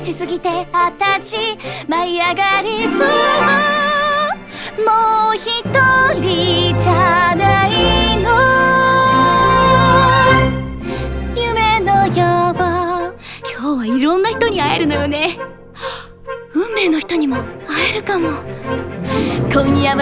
しすぎて私舞い上がりそうもう一人じゃないの。夢のよう。今日はいろんな人に会えるのよね。運命の人にも会えるかも。今夜は